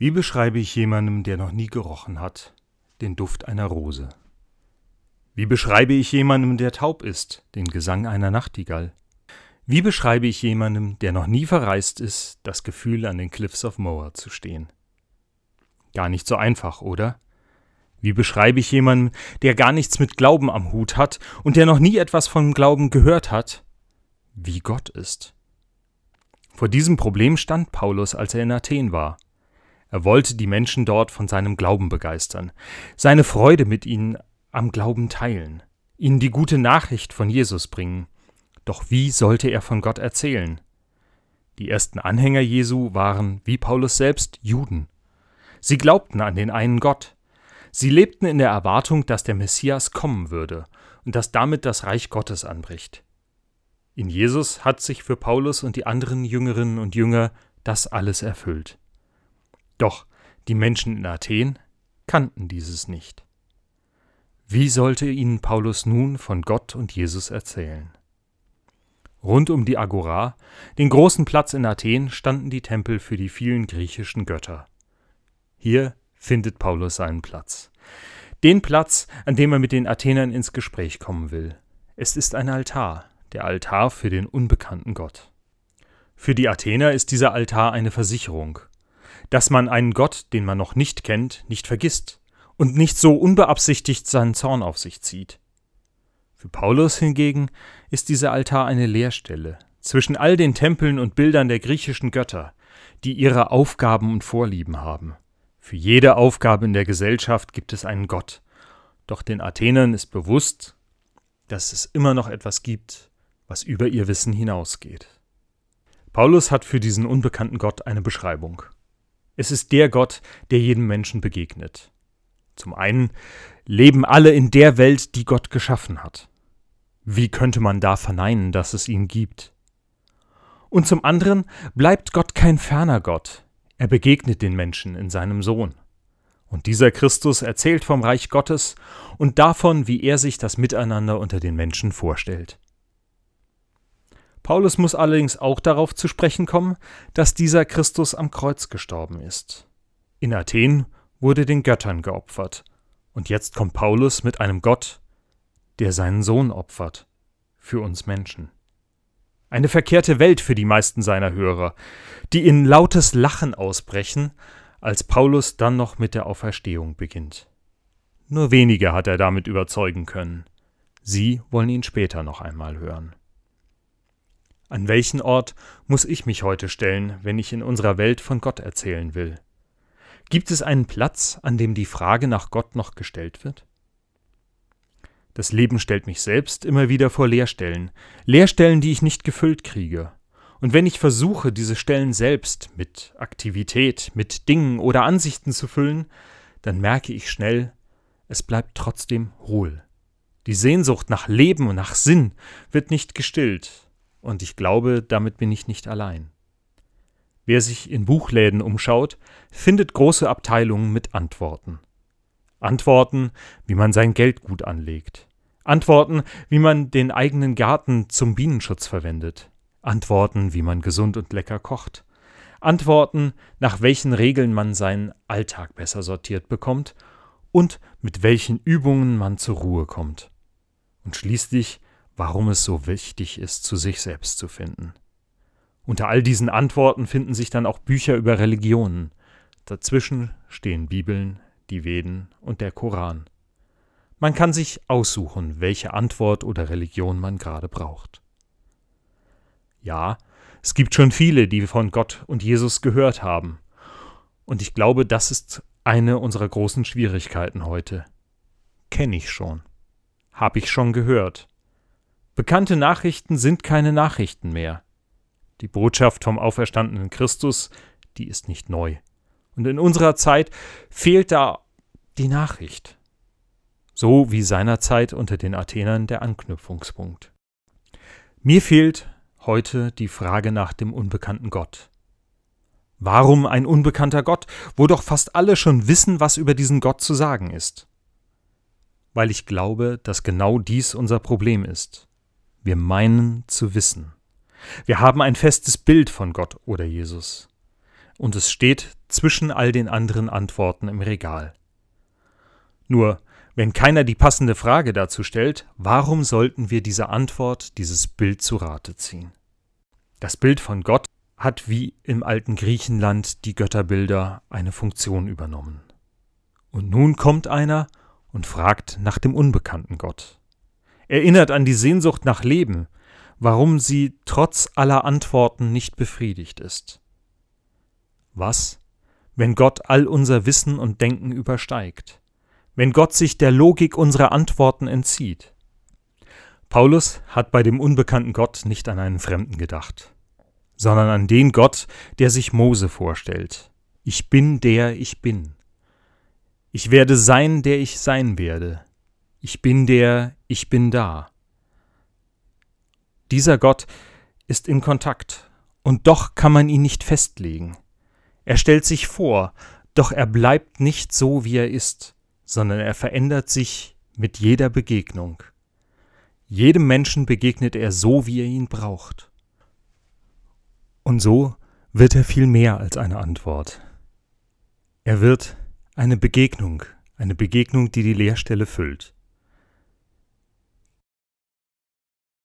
Wie beschreibe ich jemandem, der noch nie gerochen hat, den Duft einer Rose? Wie beschreibe ich jemandem, der taub ist, den Gesang einer Nachtigall? Wie beschreibe ich jemandem, der noch nie verreist ist, das Gefühl, an den Cliffs of Moher zu stehen? Gar nicht so einfach, oder? Wie beschreibe ich jemanden, der gar nichts mit Glauben am Hut hat und der noch nie etwas von Glauben gehört hat? Wie Gott ist. Vor diesem Problem stand Paulus, als er in Athen war. Er wollte die Menschen dort von seinem Glauben begeistern, seine Freude mit ihnen am Glauben teilen, ihnen die gute Nachricht von Jesus bringen. Doch wie sollte er von Gott erzählen? Die ersten Anhänger Jesu waren, wie Paulus selbst, Juden. Sie glaubten an den einen Gott. Sie lebten in der Erwartung, dass der Messias kommen würde und dass damit das Reich Gottes anbricht. In Jesus hat sich für Paulus und die anderen Jüngerinnen und Jünger das alles erfüllt. Doch die Menschen in Athen kannten dieses nicht. Wie sollte ihnen Paulus nun von Gott und Jesus erzählen? Rund um die Agora, den großen Platz in Athen, standen die Tempel für die vielen griechischen Götter. Hier findet Paulus seinen Platz. Den Platz, an dem er mit den Athenern ins Gespräch kommen will. Es ist ein Altar, der Altar für den unbekannten Gott. Für die Athener ist dieser Altar eine Versicherung, dass man einen Gott, den man noch nicht kennt, nicht vergisst und nicht so unbeabsichtigt seinen Zorn auf sich zieht. Für Paulus hingegen ist dieser Altar eine Leerstelle zwischen all den Tempeln und Bildern der griechischen Götter, die ihre Aufgaben und Vorlieben haben. Für jede Aufgabe in der Gesellschaft gibt es einen Gott, doch den Athenern ist bewusst, dass es immer noch etwas gibt, was über ihr Wissen hinausgeht. Paulus hat für diesen unbekannten Gott eine Beschreibung. Es ist der Gott, der jedem Menschen begegnet. Zum einen leben alle in der Welt, die Gott geschaffen hat. Wie könnte man da verneinen, dass es ihn gibt? Und zum anderen bleibt Gott kein ferner Gott. Er begegnet den Menschen in seinem Sohn. Und dieser Christus erzählt vom Reich Gottes und davon, wie er sich das Miteinander unter den Menschen vorstellt. Paulus muss allerdings auch darauf zu sprechen kommen, dass dieser Christus am Kreuz gestorben ist. In Athen wurde den Göttern geopfert, und jetzt kommt Paulus mit einem Gott, der seinen Sohn opfert, für uns Menschen. Eine verkehrte Welt für die meisten seiner Hörer, die in lautes Lachen ausbrechen, als Paulus dann noch mit der Auferstehung beginnt. Nur wenige hat er damit überzeugen können. Sie wollen ihn später noch einmal hören. An welchen Ort muss ich mich heute stellen, wenn ich in unserer Welt von Gott erzählen will? Gibt es einen Platz, an dem die Frage nach Gott noch gestellt wird? Das Leben stellt mich selbst immer wieder vor Leerstellen, Leerstellen, die ich nicht gefüllt kriege. Und wenn ich versuche, diese Stellen selbst mit Aktivität, mit Dingen oder Ansichten zu füllen, dann merke ich schnell, es bleibt trotzdem hohl. Die Sehnsucht nach Leben und nach Sinn wird nicht gestillt, und ich glaube, damit bin ich nicht allein. Wer sich in Buchläden umschaut, findet große Abteilungen mit Antworten. Antworten, wie man sein Geld gut anlegt. Antworten, wie man den eigenen Garten zum Bienenschutz verwendet. Antworten, wie man gesund und lecker kocht. Antworten, nach welchen Regeln man seinen Alltag besser sortiert bekommt und mit welchen Übungen man zur Ruhe kommt. Und schließlich, warum es so wichtig ist, zu sich selbst zu finden. Unter all diesen Antworten finden sich dann auch Bücher über Religionen. Dazwischen stehen Bibeln, die Veden und der Koran. Man kann sich aussuchen, welche Antwort oder Religion man gerade braucht. Ja, es gibt schon viele, die von Gott und Jesus gehört haben. Und ich glaube, das ist eine unserer großen Schwierigkeiten heute. Kenne ich schon. Hab ich schon gehört. Bekannte Nachrichten sind keine Nachrichten mehr. Die Botschaft vom auferstandenen Christus, die ist nicht neu. Und in unserer Zeit fehlt da die Nachricht. So wie seinerzeit unter den Athenern der Anknüpfungspunkt. Mir fehlt heute die Frage nach dem unbekannten Gott. Warum ein unbekannter Gott, wo doch fast alle schon wissen, was über diesen Gott zu sagen ist? Weil ich glaube, dass genau dies unser Problem ist. Wir meinen zu wissen. Wir haben ein festes Bild von Gott oder Jesus. und es steht zwischen all den anderen Antworten im Regal. Nur, wenn keiner die passende Frage dazu stellt, warum sollten wir dieser Antwort, dieses Bild zu Rate ziehen? Das Bild von Gott hat wie im alten Griechenland die Götterbilder eine Funktion übernommen. Und nun kommt einer und fragt nach dem unbekannten Gott. Erinnert an die Sehnsucht nach Leben, warum sie trotz aller Antworten nicht befriedigt ist. Was, wenn Gott all unser Wissen und Denken übersteigt? Wenn Gott sich der Logik unserer Antworten entzieht? Paulus hat bei dem unbekannten Gott nicht an einen Fremden gedacht, sondern an den Gott, der sich Mose vorstellt. Ich bin der ich bin. Ich werde sein, der ich sein werde. Ich bin der ich bin da. Dieser Gott ist in Kontakt, und doch kann man ihn nicht festlegen. Er stellt sich vor, doch er bleibt nicht so, wie er ist, sondern er verändert sich mit jeder Begegnung. Jedem Menschen begegnet er so, wie er ihn braucht. Und so wird er viel mehr als eine Antwort. Er wird eine Begegnung, eine Begegnung, die die Leerstelle füllt.